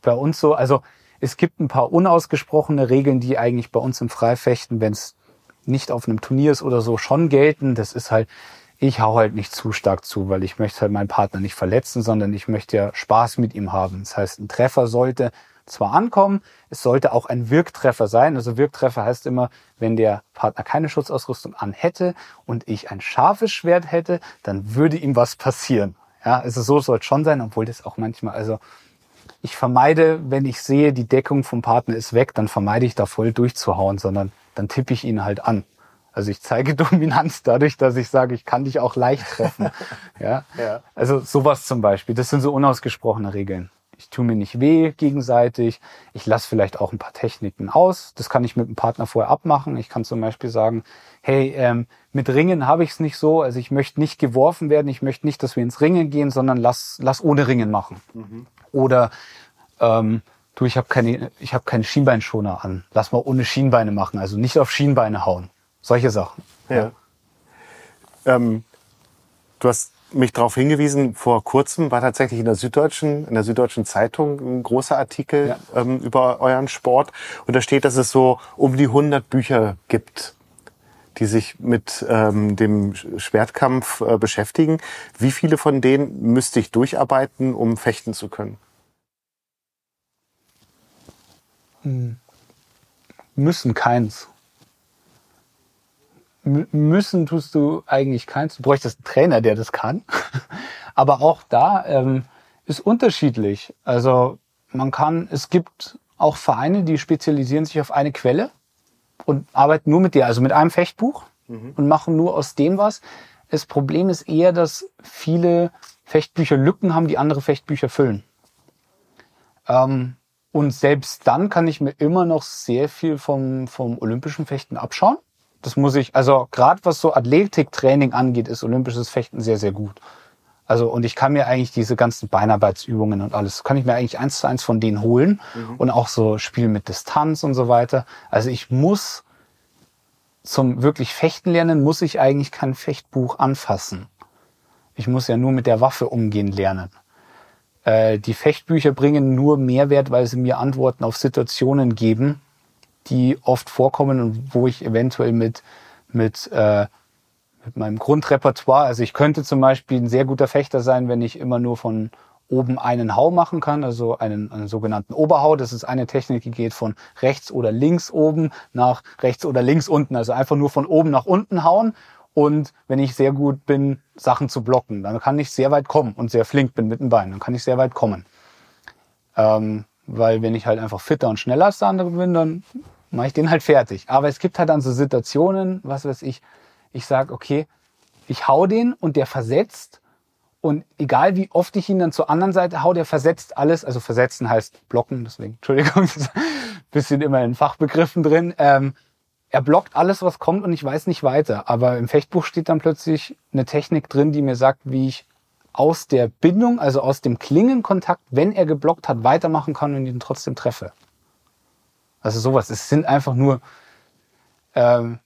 bei uns so, also es gibt ein paar unausgesprochene Regeln, die eigentlich bei uns im Freifechten, wenn es nicht auf einem Turnier ist oder so, schon gelten. Das ist halt, ich hau halt nicht zu stark zu, weil ich möchte halt meinen Partner nicht verletzen, sondern ich möchte ja Spaß mit ihm haben. Das heißt, ein Treffer sollte zwar ankommen, es sollte auch ein Wirktreffer sein. Also Wirktreffer heißt immer, wenn der Partner keine Schutzausrüstung an hätte und ich ein scharfes Schwert hätte, dann würde ihm was passieren. Ja, also so soll es schon sein, obwohl das auch manchmal, also ich vermeide, wenn ich sehe, die Deckung vom Partner ist weg, dann vermeide ich da voll durchzuhauen, sondern dann tippe ich ihn halt an. Also ich zeige Dominanz dadurch, dass ich sage, ich kann dich auch leicht treffen. ja? Ja. Also sowas zum Beispiel. Das sind so unausgesprochene Regeln. Ich tue mir nicht weh gegenseitig. Ich lasse vielleicht auch ein paar Techniken aus. Das kann ich mit dem Partner vorher abmachen. Ich kann zum Beispiel sagen, hey, ähm, mit Ringen habe ich es nicht so. Also ich möchte nicht geworfen werden. Ich möchte nicht, dass wir ins Ringen gehen, sondern lass, lass ohne Ringen machen. Oder ähm, du, ich habe keine, ich habe keine Schienbeinschoner an. Lass mal ohne Schienbeine machen. Also nicht auf Schienbeine hauen. Solche Sachen. Ja. Ähm, du hast mich darauf hingewiesen, vor kurzem war tatsächlich in der Süddeutschen, in der Süddeutschen Zeitung ein großer Artikel Ja. ähm, über euren Sport. Und da steht, dass es so um die 100 Bücher gibt, die sich mit ähm, dem Schwertkampf äh, beschäftigen. Wie viele von denen müsste ich durcharbeiten, um fechten zu können? Müssen keins. Müssen tust du eigentlich keins. Du bräuchtest einen Trainer, der das kann. Aber auch da ähm, ist unterschiedlich. Also man kann, es gibt auch Vereine, die spezialisieren sich auf eine Quelle und arbeiten nur mit der, also mit einem Fechtbuch und machen nur aus dem was. Das Problem ist eher, dass viele Fechtbücher Lücken haben, die andere Fechtbücher füllen. Ähm, und selbst dann kann ich mir immer noch sehr viel vom, vom olympischen Fechten abschauen. Das muss ich, also gerade was so Athletiktraining angeht, ist olympisches Fechten sehr, sehr gut. Also und ich kann mir eigentlich diese ganzen Beinarbeitsübungen und alles, kann ich mir eigentlich eins zu eins von denen holen. Und auch so Spiel mit Distanz und so weiter. Also ich muss zum wirklich Fechten lernen, muss ich eigentlich kein Fechtbuch anfassen. Ich muss ja nur mit der Waffe umgehen lernen. Äh, die Fechtbücher bringen nur Mehrwert, weil sie mir Antworten auf Situationen geben, die oft vorkommen und wo ich eventuell mit, mit, äh, mit meinem Grundrepertoire, also ich könnte zum Beispiel ein sehr guter Fechter sein, wenn ich immer nur von oben einen Hau machen kann, also einen, einen sogenannten Oberhau. Das ist eine Technik, die geht von rechts oder links oben nach rechts oder links unten. Also einfach nur von oben nach unten hauen. Und wenn ich sehr gut bin, Sachen zu blocken, dann kann ich sehr weit kommen und sehr flink bin mit den Beinen, dann kann ich sehr weit kommen. Ähm, weil wenn ich halt einfach fitter und schneller als der andere bin, dann mache ich den halt fertig. Aber es gibt halt dann so Situationen, was weiß ich, ich sag okay, ich hau den und der versetzt und egal wie oft ich ihn dann zur anderen Seite hau, der versetzt alles. Also versetzen heißt blocken, deswegen, Entschuldigung, bisschen immer in Fachbegriffen drin. Ähm, er blockt alles, was kommt und ich weiß nicht weiter. Aber im Fechtbuch steht dann plötzlich eine Technik drin, die mir sagt, wie ich aus der Bindung, also aus dem Klingenkontakt, wenn er geblockt hat, weitermachen kann und ihn trotzdem treffe. Also sowas. Es sind einfach nur ähm,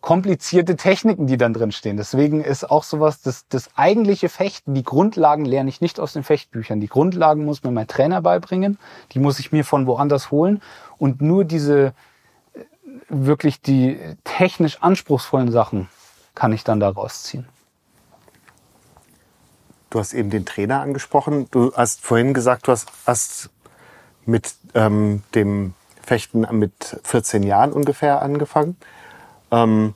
komplizierte Techniken, die dann drin stehen. Deswegen ist auch sowas, das, das eigentliche Fechten, die Grundlagen lerne ich nicht aus den Fechtbüchern. Die Grundlagen muss mir mein Trainer beibringen, die muss ich mir von woanders holen und nur diese äh, wirklich die technisch anspruchsvollen Sachen kann ich dann daraus ziehen. Du hast eben den Trainer angesprochen. Du hast vorhin gesagt, du hast, hast mit ähm, dem Fechten mit 14 Jahren ungefähr angefangen. Ähm,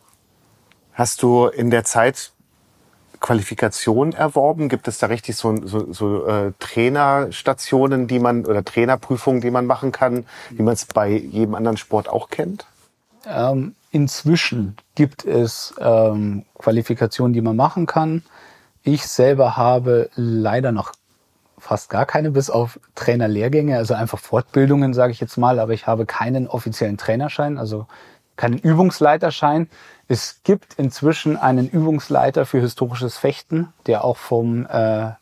hast du in der Zeit Qualifikation erworben? Gibt es da richtig so, so, so äh, Trainerstationen, die man oder Trainerprüfungen, die man machen kann, wie man es bei jedem anderen Sport auch kennt? Ähm, inzwischen gibt es ähm, Qualifikationen, die man machen kann. Ich selber habe leider noch fast gar keine, bis auf Trainerlehrgänge, also einfach Fortbildungen, sage ich jetzt mal, aber ich habe keinen offiziellen Trainerschein, also keinen Übungsleiterschein. Es gibt inzwischen einen Übungsleiter für historisches Fechten, der auch vom äh,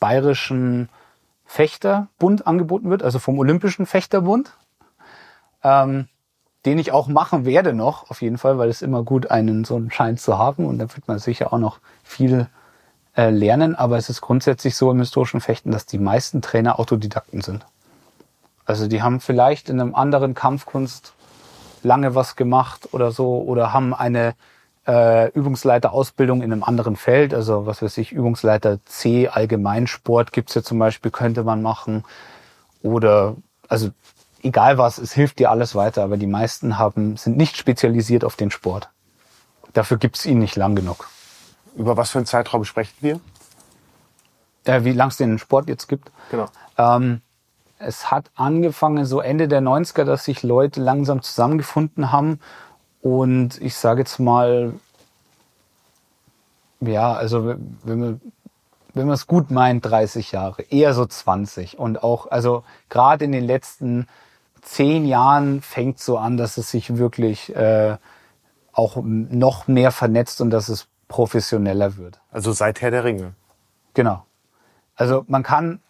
bayerischen Fechterbund angeboten wird, also vom Olympischen Fechterbund, ähm, den ich auch machen werde noch, auf jeden Fall, weil es immer gut einen so einen Schein zu haben. Und da wird man sicher auch noch viel äh, lernen, aber es ist grundsätzlich so im historischen Fechten, dass die meisten Trainer Autodidakten sind. Also die haben vielleicht in einem anderen Kampfkunst lange was gemacht oder so oder haben eine äh, Übungsleiterausbildung in einem anderen Feld, also was weiß ich, Übungsleiter C, Allgemeinsport gibt's ja zum Beispiel, könnte man machen. Oder, also egal was, es hilft dir alles weiter, aber die meisten haben, sind nicht spezialisiert auf den Sport. Dafür gibt's ihn nicht lang genug. Über was für einen Zeitraum sprechen wir? Äh, wie lang es den Sport jetzt gibt. Genau. Ähm, es hat angefangen so Ende der 90er, dass sich Leute langsam zusammengefunden haben und ich sage jetzt mal, ja, also wenn man wenn man es gut meint, 30 Jahre, eher so 20. Und auch, also gerade in den letzten zehn Jahren fängt so an, dass es sich wirklich äh, auch noch mehr vernetzt und dass es professioneller wird. Also seit Herr der Ringe. Genau. Also man kann,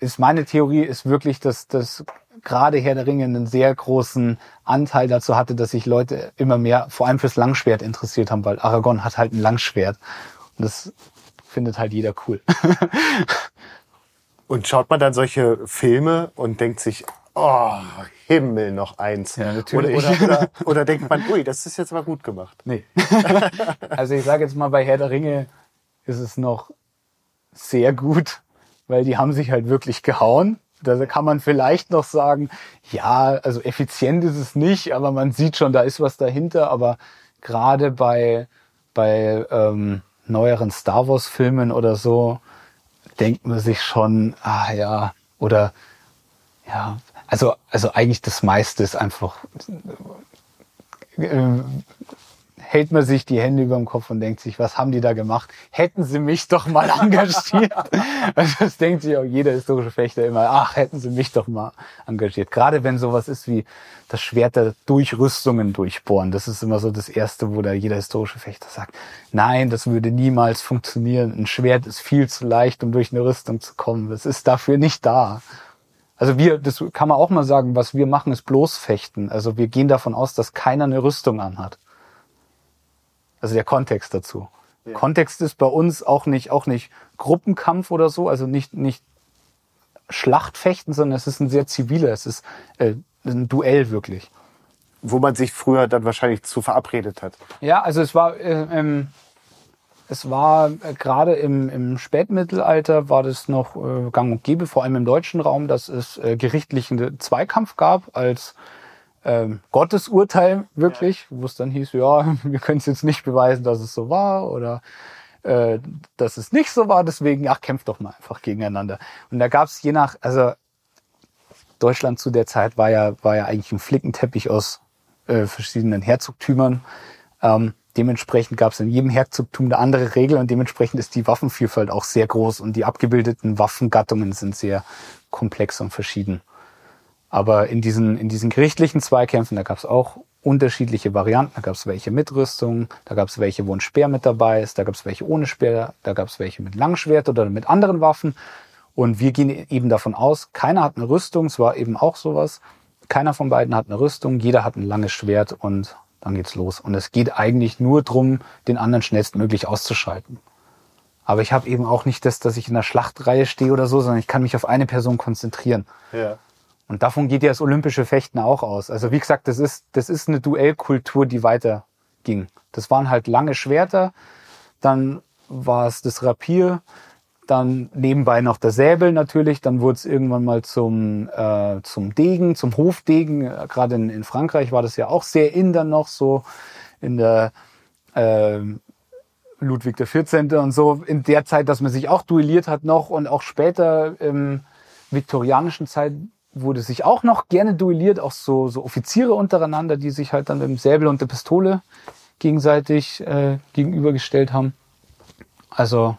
ist meine Theorie, ist wirklich, dass das gerade Herr der Ringe einen sehr großen Anteil dazu hatte, dass sich Leute immer mehr vor allem fürs Langschwert interessiert haben, weil Aragorn hat halt ein Langschwert. Und das findet halt jeder cool. und schaut man dann solche Filme und denkt sich, oh, Himmel noch eins. Ja, natürlich. Oder, oder, oder, oder denkt man, ui, das ist jetzt aber gut gemacht. Nee. also ich sage jetzt mal, bei Herr der Ringe ist es noch sehr gut, weil die haben sich halt wirklich gehauen. Da kann man vielleicht noch sagen, ja, also effizient ist es nicht, aber man sieht schon, da ist was dahinter. Aber gerade bei, bei ähm, neueren Star Wars-Filmen oder so, denkt man sich schon, ah ja, oder ja, also, also eigentlich das meiste ist einfach äh, hält man sich die Hände über dem Kopf und denkt sich, was haben die da gemacht? Hätten sie mich doch mal engagiert. also das denkt sich auch jeder historische Fechter immer, ach, hätten sie mich doch mal engagiert. Gerade wenn sowas ist wie das Schwert der Durchrüstungen durchbohren. Das ist immer so das Erste, wo da jeder historische Fechter sagt, nein, das würde niemals funktionieren. Ein Schwert ist viel zu leicht, um durch eine Rüstung zu kommen. Es ist dafür nicht da. Also wir, das kann man auch mal sagen, was wir machen, ist bloß Fechten. Also wir gehen davon aus, dass keiner eine Rüstung anhat. Also der Kontext dazu. Ja. Kontext ist bei uns auch nicht, auch nicht Gruppenkampf oder so, also nicht, nicht Schlachtfechten, sondern es ist ein sehr ziviler, es ist äh, ein Duell wirklich. Wo man sich früher dann wahrscheinlich zu verabredet hat. Ja, also es war, äh, ähm, es war äh, gerade im, im Spätmittelalter war das noch äh, gang und gäbe, vor allem im deutschen Raum, dass es äh, gerichtlichen Zweikampf gab als ähm, Gottesurteil wirklich, ja. wo es dann hieß, ja, wir können es jetzt nicht beweisen, dass es so war oder äh, dass es nicht so war, deswegen, ach, kämpft doch mal einfach gegeneinander. Und da gab es je nach, also Deutschland zu der Zeit war ja, war ja eigentlich ein Flickenteppich aus äh, verschiedenen Herzogtümern. Ähm, dementsprechend gab es in jedem Herzogtum eine andere Regel und dementsprechend ist die Waffenvielfalt auch sehr groß und die abgebildeten Waffengattungen sind sehr komplex und verschieden. Aber in diesen, in diesen gerichtlichen Zweikämpfen, da gab es auch unterschiedliche Varianten. Da gab es welche mit Rüstung, da gab es welche, wo ein Speer mit dabei ist, da gab es welche ohne Speer, da gab es welche mit Langschwert oder mit anderen Waffen. Und wir gehen eben davon aus, keiner hat eine Rüstung, es war eben auch sowas. Keiner von beiden hat eine Rüstung, jeder hat ein langes Schwert und dann geht's los. Und es geht eigentlich nur drum, den anderen schnellstmöglich auszuschalten. Aber ich habe eben auch nicht das, dass ich in der Schlachtreihe stehe oder so, sondern ich kann mich auf eine Person konzentrieren. Ja. Und davon geht ja das olympische Fechten auch aus. Also wie gesagt, das ist, das ist eine Duellkultur, die weiter ging. Das waren halt lange Schwerter, dann war es das Rapier, dann nebenbei noch der Säbel natürlich, dann wurde es irgendwann mal zum, äh, zum Degen, zum Hofdegen. Gerade in, in Frankreich war das ja auch sehr in dann noch so in der äh, Ludwig der 14. und so in der Zeit, dass man sich auch duelliert hat noch und auch später im viktorianischen Zeit wurde sich auch noch gerne duelliert, auch so, so Offiziere untereinander, die sich halt dann mit dem Säbel und der Pistole gegenseitig äh, gegenübergestellt haben. Also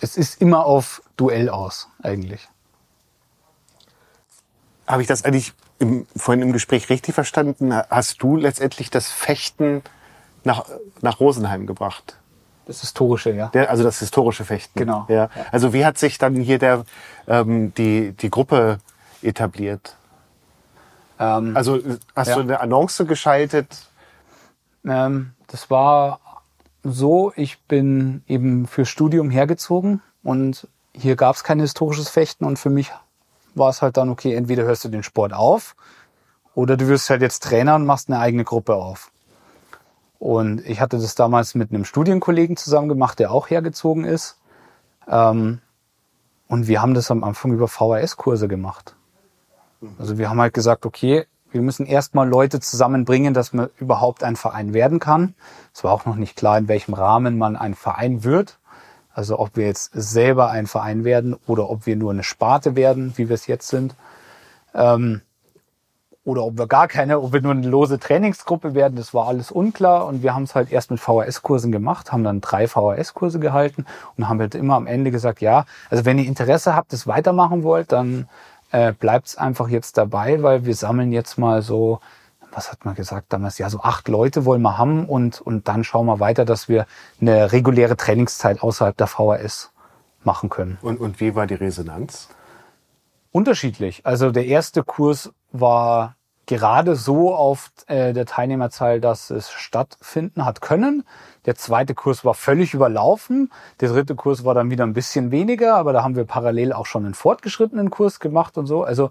es ist immer auf Duell aus, eigentlich. Habe ich das eigentlich im, vorhin im Gespräch richtig verstanden? Hast du letztendlich das Fechten nach, nach Rosenheim gebracht? Das historische, ja. Der, also das historische Fechten. Genau. Ja. Also wie hat sich dann hier der, ähm, die, die Gruppe etabliert? Ähm, Also hast Ja. du eine Annonce geschaltet? Ähm, das war so, ich bin eben für Studium hergezogen und hier gab es kein historisches Fechten und für mich war es halt dann, okay, entweder hörst du den Sport auf oder du wirst halt jetzt Trainer und machst eine eigene Gruppe auf. Und ich hatte das damals mit einem Studienkollegen zusammen gemacht, der auch hergezogen ist. Ähm, und wir haben das am Anfang über VHS-Kurse gemacht. Also wir haben halt gesagt, okay, wir müssen erstmal Leute zusammenbringen, dass man überhaupt ein Verein werden kann. Es war auch noch nicht klar, in welchem Rahmen man ein Verein wird. Also ob wir jetzt selber ein Verein werden oder ob wir nur eine Sparte werden, wie wir es jetzt sind. Ähm, oder ob wir gar keine, ob wir nur eine lose Trainingsgruppe werden, das war alles unklar. Und wir haben es halt erst mit VHS-Kursen gemacht, haben dann drei VHS-Kurse gehalten und haben halt immer am Ende gesagt, ja, also wenn ihr Interesse habt, das weitermachen wollt, dann äh, bleibt's einfach jetzt dabei, weil wir sammeln jetzt mal so, was hat man gesagt damals, ja, so acht Leute wollen wir haben und, und dann schauen wir weiter, dass wir eine reguläre Trainingszeit außerhalb der VHS machen können Und, und wie war die Resonanz? unterschiedlich. Also der erste Kurs war gerade so auf äh, der Teilnehmerzahl, dass es stattfinden hat können. Der zweite Kurs war völlig überlaufen. Der dritte Kurs war dann wieder ein bisschen weniger, aber da haben wir parallel auch schon einen fortgeschrittenen Kurs gemacht und so. Also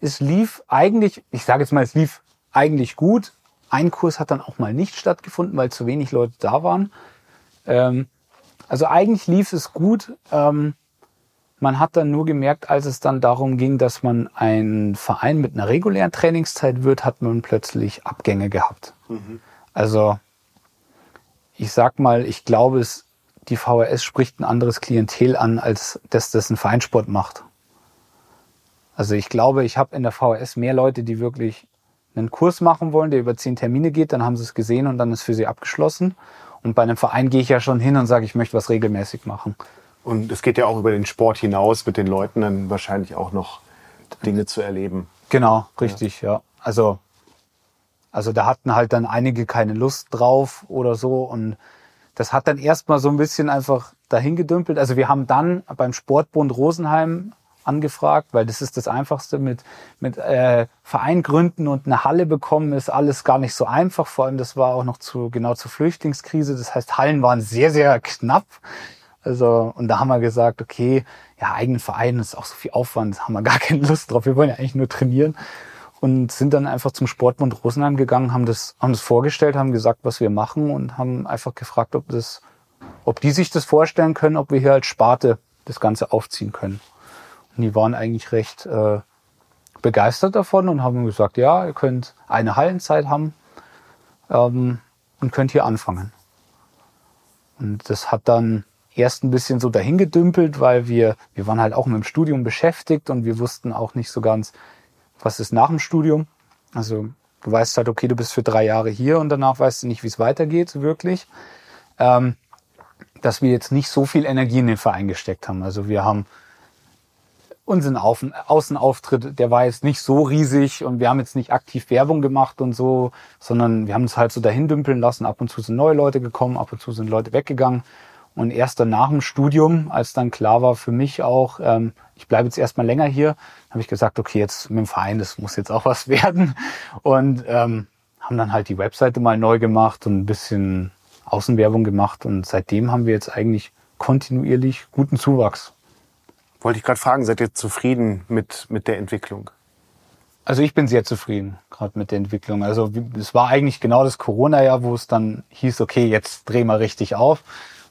es lief eigentlich, ich sage jetzt mal, es lief eigentlich gut. Ein Kurs hat dann auch mal nicht stattgefunden, weil zu wenig Leute da waren. Ähm, also eigentlich lief es gut. Ähm, man hat dann nur gemerkt, als es dann darum ging, dass man ein Verein mit einer regulären Trainingszeit wird, hat man plötzlich Abgänge gehabt. Also ich sag mal, ich glaube, es, die VHS spricht ein anderes Klientel an, als das, das ein Vereinssport macht. Also ich glaube, ich habe in der VHS mehr Leute, die wirklich einen Kurs machen wollen, der über zehn Termine geht, dann haben sie es gesehen und dann ist für sie abgeschlossen. Und bei einem Verein gehe ich ja schon hin und sage, ich möchte was regelmäßig machen. Und es geht ja auch über den Sport hinaus, mit den Leuten dann wahrscheinlich auch noch Dinge zu erleben. Genau, richtig, ja. Also, also da hatten halt dann einige keine Lust drauf oder so und das hat dann erstmal so ein bisschen einfach dahin gedümpelt. Also wir haben dann beim Sportbund Rosenheim angefragt, weil das ist das Einfachste mit, mit äh, Verein gründen und eine Halle bekommen, ist alles gar nicht so einfach. Vor allem, das war auch noch zu, genau zur Flüchtlingskrise. Das heißt, Hallen waren sehr, sehr knapp. Also, und da haben wir gesagt, okay, ja, eigenen Verein ist auch so viel Aufwand, haben wir gar keine Lust drauf. Wir wollen ja eigentlich nur trainieren. Und sind dann einfach zum Sportbund Rosenheim gegangen, haben das, haben das vorgestellt, haben gesagt, was wir machen und haben einfach gefragt, ob das, ob die sich das vorstellen können, ob wir hier als Sparte das Ganze aufziehen können. Und die waren eigentlich recht äh, begeistert davon und haben gesagt, ja, ihr könnt eine Hallenzeit haben ähm, und könnt hier anfangen. Und das hat dann erst ein bisschen so dahingedümpelt, weil wir, wir waren halt auch mit dem Studium beschäftigt und wir wussten auch nicht so ganz, was ist nach dem Studium. Also du weißt halt, okay, du bist für drei Jahre hier und danach weißt du nicht, wie es weitergeht, wirklich. Ähm, dass wir jetzt nicht so viel Energie in den Verein gesteckt haben. Also wir haben unseren Auf Außenauftritt, der war jetzt nicht so riesig und wir haben jetzt nicht aktiv Werbung gemacht und so, sondern wir haben es halt so dahin dümpeln lassen. Ab und zu sind neue Leute gekommen, ab und zu sind Leute weggegangen. Und erst dann nach dem Studium, als dann klar war für mich auch, ähm, ich bleibe jetzt erstmal länger hier, habe ich gesagt, okay, jetzt mit dem Verein, das muss jetzt auch was werden. Und ähm, haben dann halt die Webseite mal neu gemacht und ein bisschen Außenwerbung gemacht. Und seitdem haben wir jetzt eigentlich kontinuierlich guten Zuwachs. Wollte ich gerade fragen, seid ihr zufrieden mit, mit der Entwicklung? Also ich bin sehr zufrieden gerade mit der Entwicklung. Also es war eigentlich genau das Corona-Jahr, wo es dann hieß, okay, jetzt drehen wir richtig auf.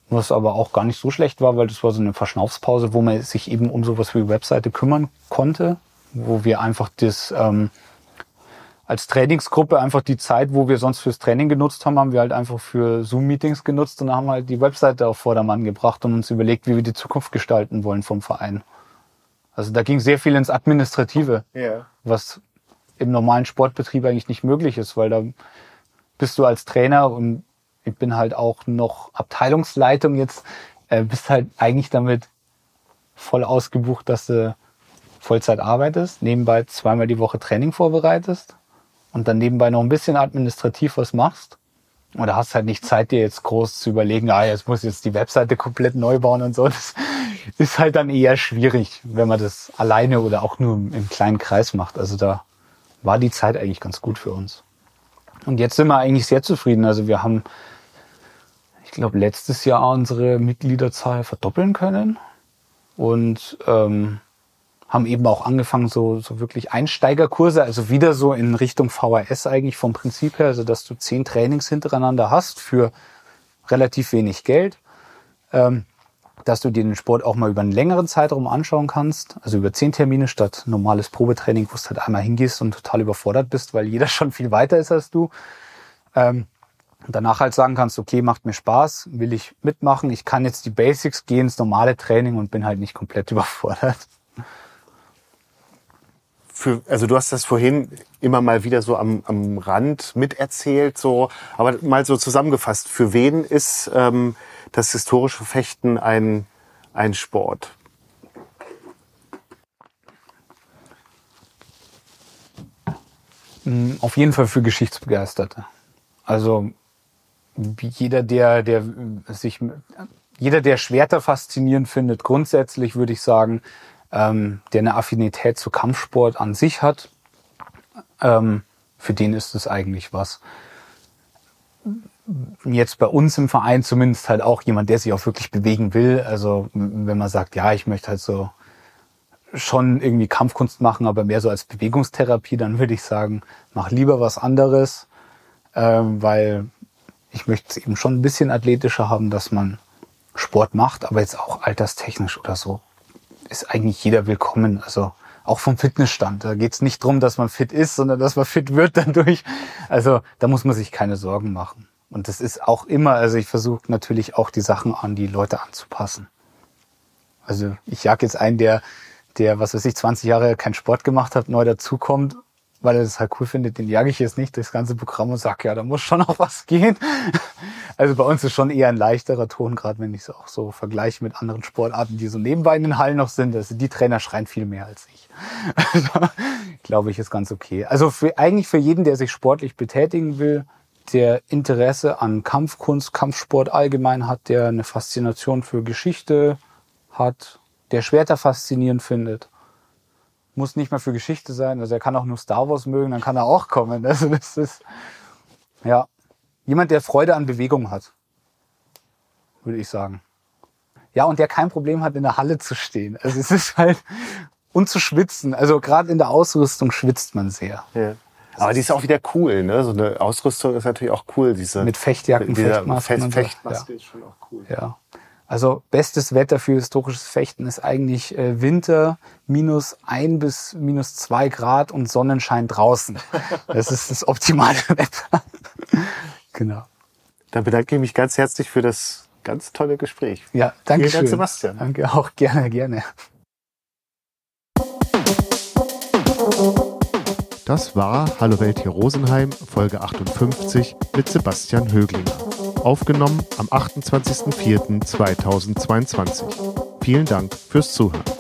Was aber auch gar nicht so schlecht war, weil das war so eine Verschnaufspause, wo man sich eben um sowas wie Webseite kümmern konnte, wo wir einfach das ähm, als Trainingsgruppe einfach die Zeit, wo wir sonst fürs Training genutzt haben, haben wir halt einfach für Zoom-Meetings genutzt und haben halt die Webseite auf Vordermann gebracht und uns überlegt, wie wir die Zukunft gestalten wollen vom Verein. Also da ging sehr viel ins Administrative Ja. was im normalen Sportbetrieb eigentlich nicht möglich ist, weil da bist du als Trainer und ich bin halt auch noch Abteilungsleitung jetzt, äh, bist halt eigentlich damit voll ausgebucht, dass du Vollzeit arbeitest, nebenbei zweimal die Woche Training vorbereitest und dann nebenbei noch ein bisschen administrativ was machst. Oder hast halt nicht Zeit, dir jetzt groß zu überlegen, ah, jetzt muss ich jetzt die Webseite komplett neu bauen und so. Das ist halt dann eher schwierig, wenn man das alleine oder auch nur im kleinen Kreis macht. Also da war die Zeit eigentlich ganz gut für uns. Und jetzt sind wir eigentlich sehr zufrieden. Also wir haben, ich glaube, letztes Jahr unsere Mitgliederzahl verdoppeln können. Und ähm, haben eben auch angefangen, so, so wirklich Einsteigerkurse, also wieder so in Richtung VHS eigentlich vom Prinzip her, also dass du zehn Trainings hintereinander hast für relativ wenig Geld, ähm, dass du dir den Sport auch mal über einen längeren Zeitraum anschauen kannst, also über zehn Termine statt normales Probetraining, wo du halt einmal hingehst und total überfordert bist, weil jeder schon viel weiter ist als du. Ähm, und danach halt sagen kannst, okay, macht mir Spaß, will ich mitmachen, ich kann jetzt die Basics gehen, ins normale Training und bin halt nicht komplett überfordert für, also du hast das vorhin immer mal wieder so am, am Rand miterzählt, so, aber mal so zusammengefasst, für wen ist ähm, das historische Fechten ein, ein Sport? Mm, auf jeden Fall für Geschichtsbegeisterte. Also jeder, der, der sich, jeder, der Schwerter faszinierend findet, grundsätzlich würde ich sagen, ähm, der eine Affinität zu Kampfsport an sich hat, ähm, für den ist es eigentlich was. Jetzt bei uns im Verein zumindest halt auch jemand, der sich auch wirklich bewegen will. Also wenn man sagt, ja, ich möchte halt so schon irgendwie Kampfkunst machen, aber mehr so als Bewegungstherapie, dann würde ich sagen, mach lieber was anderes, ähm, weil ich möchte es eben schon ein bisschen athletischer haben, dass man Sport macht, aber jetzt auch alterstechnisch oder so ist eigentlich jeder willkommen. Also auch vom Fitnessstand. Da geht es nicht drum, dass man fit ist, sondern dass man fit wird dadurch. Also da muss man sich keine Sorgen machen. Und das ist auch immer, also ich versuche natürlich auch die Sachen an die Leute anzupassen. Also ich jag jetzt einen, der, der, was weiß ich, 20 Jahre keinen Sport gemacht hat, neu dazukommt weil er das halt cool findet, den jage ich jetzt nicht durchs ganze Programm und sage, ja, da muss schon noch was gehen. Also bei uns ist schon eher ein leichterer Ton, gerade wenn ich es auch so vergleiche mit anderen Sportarten, die so nebenbei in den Hallen noch sind. Also die Trainer schreien viel mehr als ich. Also glaube ich, ist ganz okay. Also für, eigentlich für jeden, der sich sportlich betätigen will, der Interesse an Kampfkunst, Kampfsport allgemein hat, der eine Faszination für Geschichte hat, der Schwerter faszinierend findet muss nicht mal für Geschichte sein. Also er kann auch nur Star Wars mögen, dann kann er auch kommen. Also das ist, ja, jemand, der Freude an Bewegung hat, würde ich sagen. Ja, und der kein Problem hat, in der Halle zu stehen. Also es ist halt, und zu schwitzen. Also gerade in der Ausrüstung schwitzt man sehr. Ja. Aber die ist auch wieder cool, ne? So eine Ausrüstung ist natürlich auch cool. Diese, Mit Fechtjacken, Fechtmasken. Fest, Fechtmaske ja. ist schon auch cool. Ja. Also bestes Wetter für historisches Fechten ist eigentlich äh, Winter, minus ein bis minus zwei Grad und Sonnenschein draußen. Das ist das optimale Wetter. genau. Dann bedanke ich mich ganz herzlich für das ganz tolle Gespräch. Ja, danke Vielen Dank, Sebastian. Danke auch, gerne, gerne. Das war Hallo Welt hier Rosenheim, Folge 58 mit Sebastian Höglinger aufgenommen am 28.04.2022. Vielen Dank fürs Zuhören.